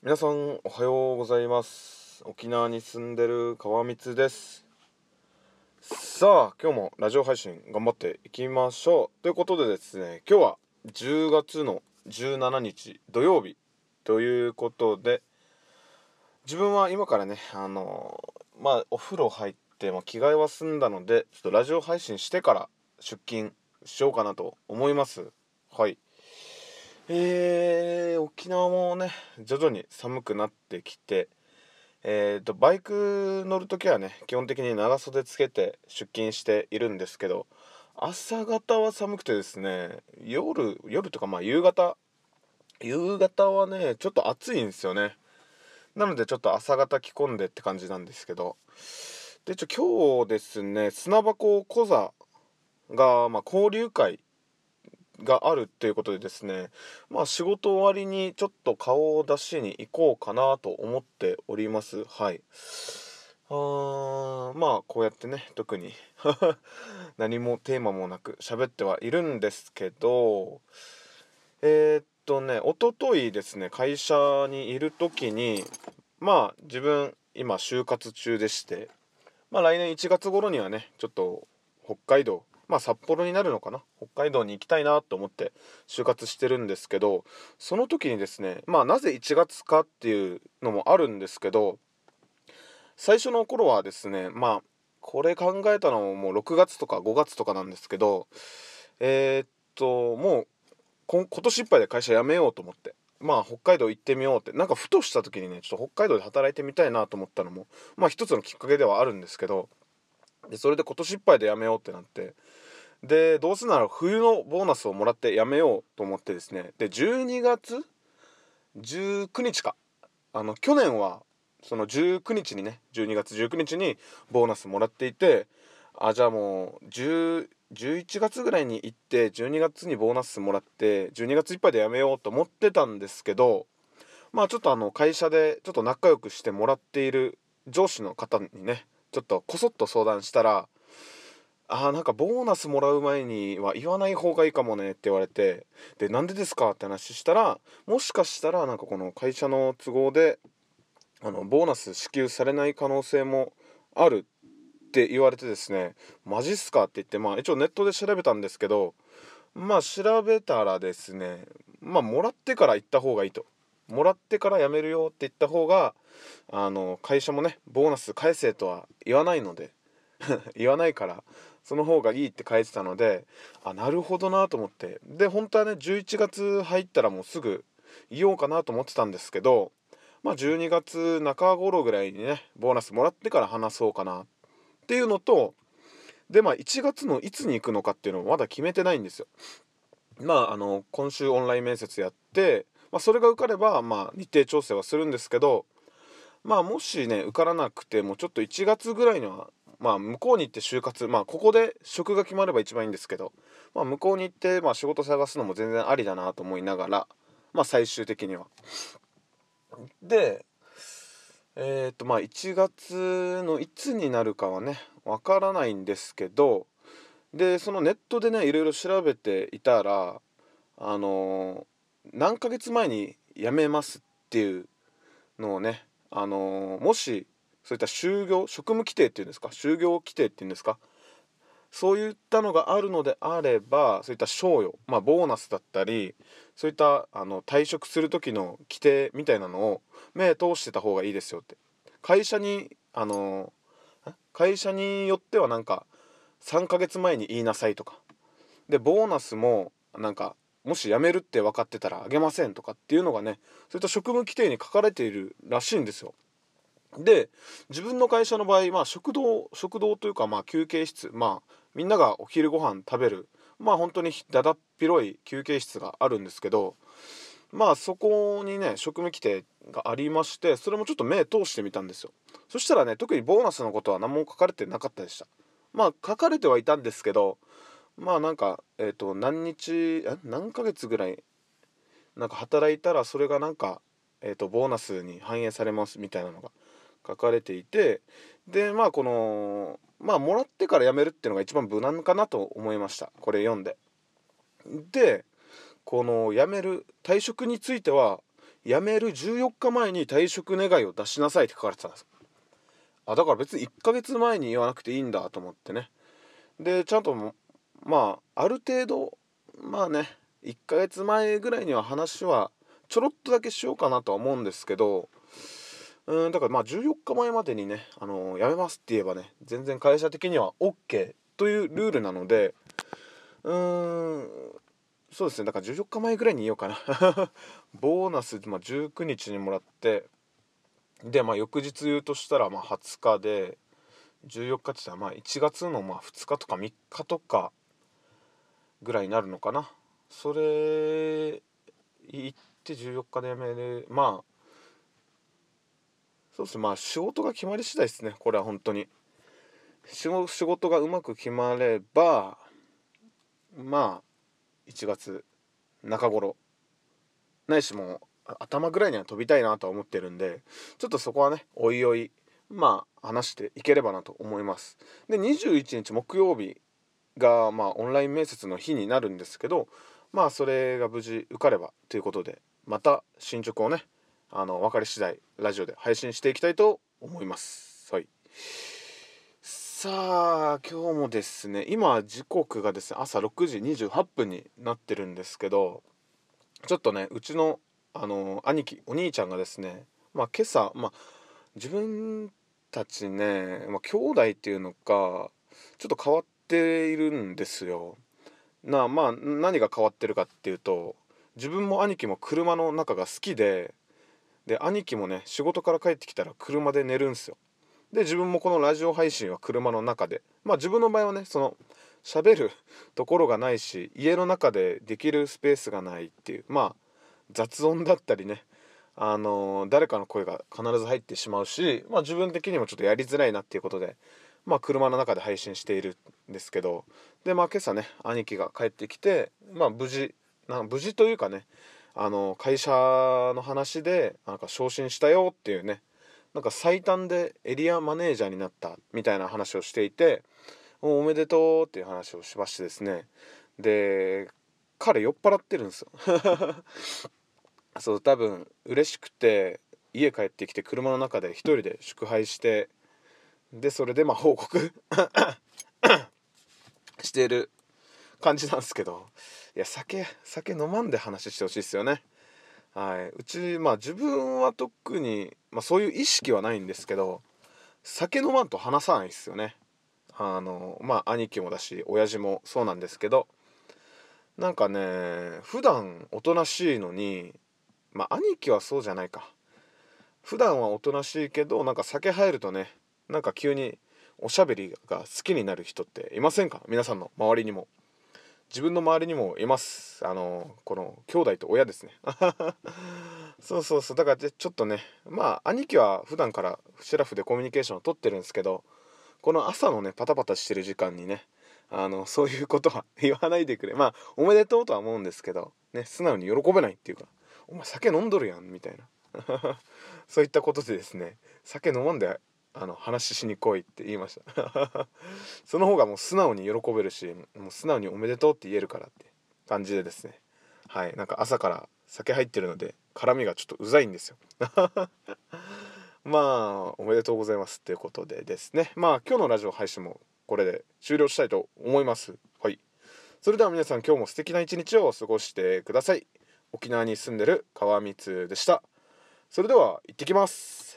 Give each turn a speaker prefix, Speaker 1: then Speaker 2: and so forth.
Speaker 1: 皆さんおはようございます。沖縄に住んでる川光です。さあ今日もラジオ配信頑張っていきましょう。ということでですね今日は10月の17日土曜日ということで自分は今からねあのまあお風呂入って、まあ、着替えは済んだのでちょっとラジオ配信してから出勤しようかなと思います。はい。えー、沖縄もね徐々に寒くなってきてえーと、バイク乗る時はね基本的に長袖つけて出勤しているんですけど朝方は寒くてですね夜夜とかまあ夕方夕方はねちょっと暑いんですよね。なのでちょっと朝方着込んでって感じなんですけどでちょ今日ですね砂箱講座が、まあ、交流会があるっていうことでですねまあ仕事終わりにちょっと顔を出しに行こうかなと思っております。はい。あーまあこうやってね特に 何もテーマもなく喋ってはいるんですけどえー、っとねおとといですね会社にいる時にまあ自分今就活中でしてまあ来年1月頃にはねちょっと北海道まあ札幌になるのかな？北海道に行きたいなと思って就活してるんですけどその時にですねまあなぜ1月かっていうのもあるんですけど最初の頃はですねまあこれ考えたのももう6月とか5月とかなんですけどえー、っともう今年いっぱいで会社辞めようと思ってまあ北海道行ってみようってなんかふとした時にねちょっと北海道で働いてみたいなと思ったのもまあ一つのきっかけではあるんですけどでそれで今年いっぱいで辞めようってなってでどうせなら冬のボーナスをもらって辞めようと思ってですね。で12月19日か。あの去年はその19日にね12月19日にボーナスもらっていてあじゃあもう10 11月ぐらいに行って12月にボーナスもらって12月いっぱいで辞めようと思ってたんですけどまあちょっとあの会社でちょっと仲良くしてもらっている上司の方にねちょっとこそっと相談したら「あーなんかボーナスもらう前には言わない方がいいかもね」って言われてでなんでですかって話したらもしかしたらなんかこの会社の都合であのボーナス支給されない可能性もあるって言われてですねマジっすかって言ってまあ一応ネットで調べたんですけどまあ調べたらですねまあもらってから行った方がいいと。もらってから辞めるよって言った方があの会社もねボーナス返せとは言わないので 言わないからその方がいいって書いてたのであなるほどなと思ってで本当はね11月入ったらもうすぐ言おうかなと思ってたんですけどまあ12月中頃ぐらいにねボーナスもらってから話そうかなっていうのとでまあ1月のいつに行くのかっていうのもまだ決めてないんですよ。まああの今週オンライン面接やってまあ、それが受かれば、まあ、日程調整はするんですけど、まあ、もしね受からなくてもちょっと1月ぐらいには、まあ、向こうに行って就活まあここで職が決まれば一番いいんですけど、まあ、向こうに行って、まあ、仕事探すのも全然ありだなと思いながら、まあ、最終的には。でえっ、とまあ1月のいつになるかはねわからないんですけどでそのネットでねいろいろ調べていたらあのー何ヶ月前に辞めますっていうのをねあのー、もしそういった就業職務規定っていうんですか？就業規定っていうんですか？そういったのがあるのであればそういった賞与まあボーナスだったりそういったあの退職する時の規定みたいなのを目通してた方がいいですよって。会社にあの、会社によってはなんか3ヶ月前に言いなさいとか。でボーナスもなんかもし辞めるって分かってたらあげませんとかっていうのがねそういった職務規定に書かれているらしいんですよ。で自分の会社の場合、まあ、食堂食堂というか、まあ、休憩室まあみんながお昼ご飯食べるまあ本当にだだっ広い休憩室があるんですけどまあそこにね職務規定がありましてそれもちょっと目通してみたんですよ。そしたらね特にボーナスのことは何も書かれてなかったでした。まあ書かれてはいたんですけどまあなんかえっ、ー、と何日何ヶ月ぐらいなんか働いたらそれがなんかえっ、ー、とボーナスに反映されますみたいなのが書かれていてでまあこのまあもらってから辞めるっていうのが一番無難かなと思いました。これ読んで。でこの辞める退職については辞める14日前に退職願を出しなさいって書かれてたんです。あだから別に1ヶ月前に言わなくていいんだと思ってね。でちゃんとまあある程度まあね1ヶ月前ぐらいには話はちょろっとだけしようかなとは思うんですけどうんだからまあ14日前までにね、あのー、辞めますって言えばね全然会社的には OK というルールなのでうーんそうですねだから14日前ぐらいに言おうかな。ボーナス、まあ、19日にもらってでまあ翌日言うとしたらまあ20日で14日って言ったらまあ1月のまあ2日とか3日とかぐらいになるのかな。それ行って14日で辞める。まあそうですね。まあ仕事が決まり次第ですね。これは本当に。仕事がうまく決まればまあ1月中頃。ないしもう頭ぐらいには飛びたいなとは思ってるんでちょっとそこはねおいおいまあ話していければなと思います。で21日木曜日がまあオンライン面接の日になるんですけどまあそれが無事受かればということでまた進捗をねあの分かり次第ラジオで配信していきたいと思いますはいさあ今日もですね今時刻がですね朝6時28分になってるんですけどちょっとねうちのあの兄貴お兄ちゃんがですねまあ今朝まあ自分たちね、まあ、兄弟っていうのかちょっと変わっているんですよ。なまあ何が変わってるかっていうと自分も兄貴も車の中が好きでで兄貴もね仕事から帰ってきたら車で寝るんすよ。で自分もこのラジオ配信は車の中でまあ自分の場合はねその喋るところがないし家の中でできるスペースがないっていうまあ雑音だったりねあのー、誰かの声が必ず入ってしまうし、まあ、自分的にもちょっとやりづらいなっていうことで、まあ、車の中で配信しているんですけどでまあ今朝ね兄貴が帰ってきて、まあ、無事な無事というかねあの会社の話でなんか昇進したよっていうねなんか最短でエリアマネージャーになったみたいな話をしていておめでとうっていう話をしましてですね。で彼酔っ払ってるんですよ。そう多分嬉しくて家帰ってきて車の中で一人で祝杯してでそれでまあ報告 している感じなんですけど。いや酒酒飲まんで話してほしいですよね。はい。うちまあ自分は特に、まあ、そういう意識はないんですけど酒飲まんと話さないですよね。あのまあ兄貴もだし親父もそうなんですけど。なんかね普段おとなしいのにまあ兄貴はそうじゃないか。普段はおとなしいけどなんか酒入るとねなんか急におしゃべりが好きになる人っていませんか？皆さんの周りにも。自分の周りにもいます。あのこの兄弟と親ですね。そうそうそう。だからちょっとねまあ兄貴は普段からシラフでコミュニケーションをとってるんですけどこの朝のねパタパタしてる時間にねあのそういうことは言わないでくれ。まあおめでとうとは思うんですけどね素直に喜べないっていうかお前酒飲んどるやんみたいな。そういったことでですね酒飲まんであの話しに来いって言いました。その方がもう素直に喜べるしもう素直におめでとうって言えるからって感じでですね。はい。なんか朝から酒入ってるので絡みがちょっとうざいんですよ。まあおめでとうございますっていうことでですね。まあ今日のラジオ配信もこれで終了したいと思います。はい。それでは皆さん今日も素敵な一日を過ごしてください。沖縄に住んでる川光でした。それでは行ってきます。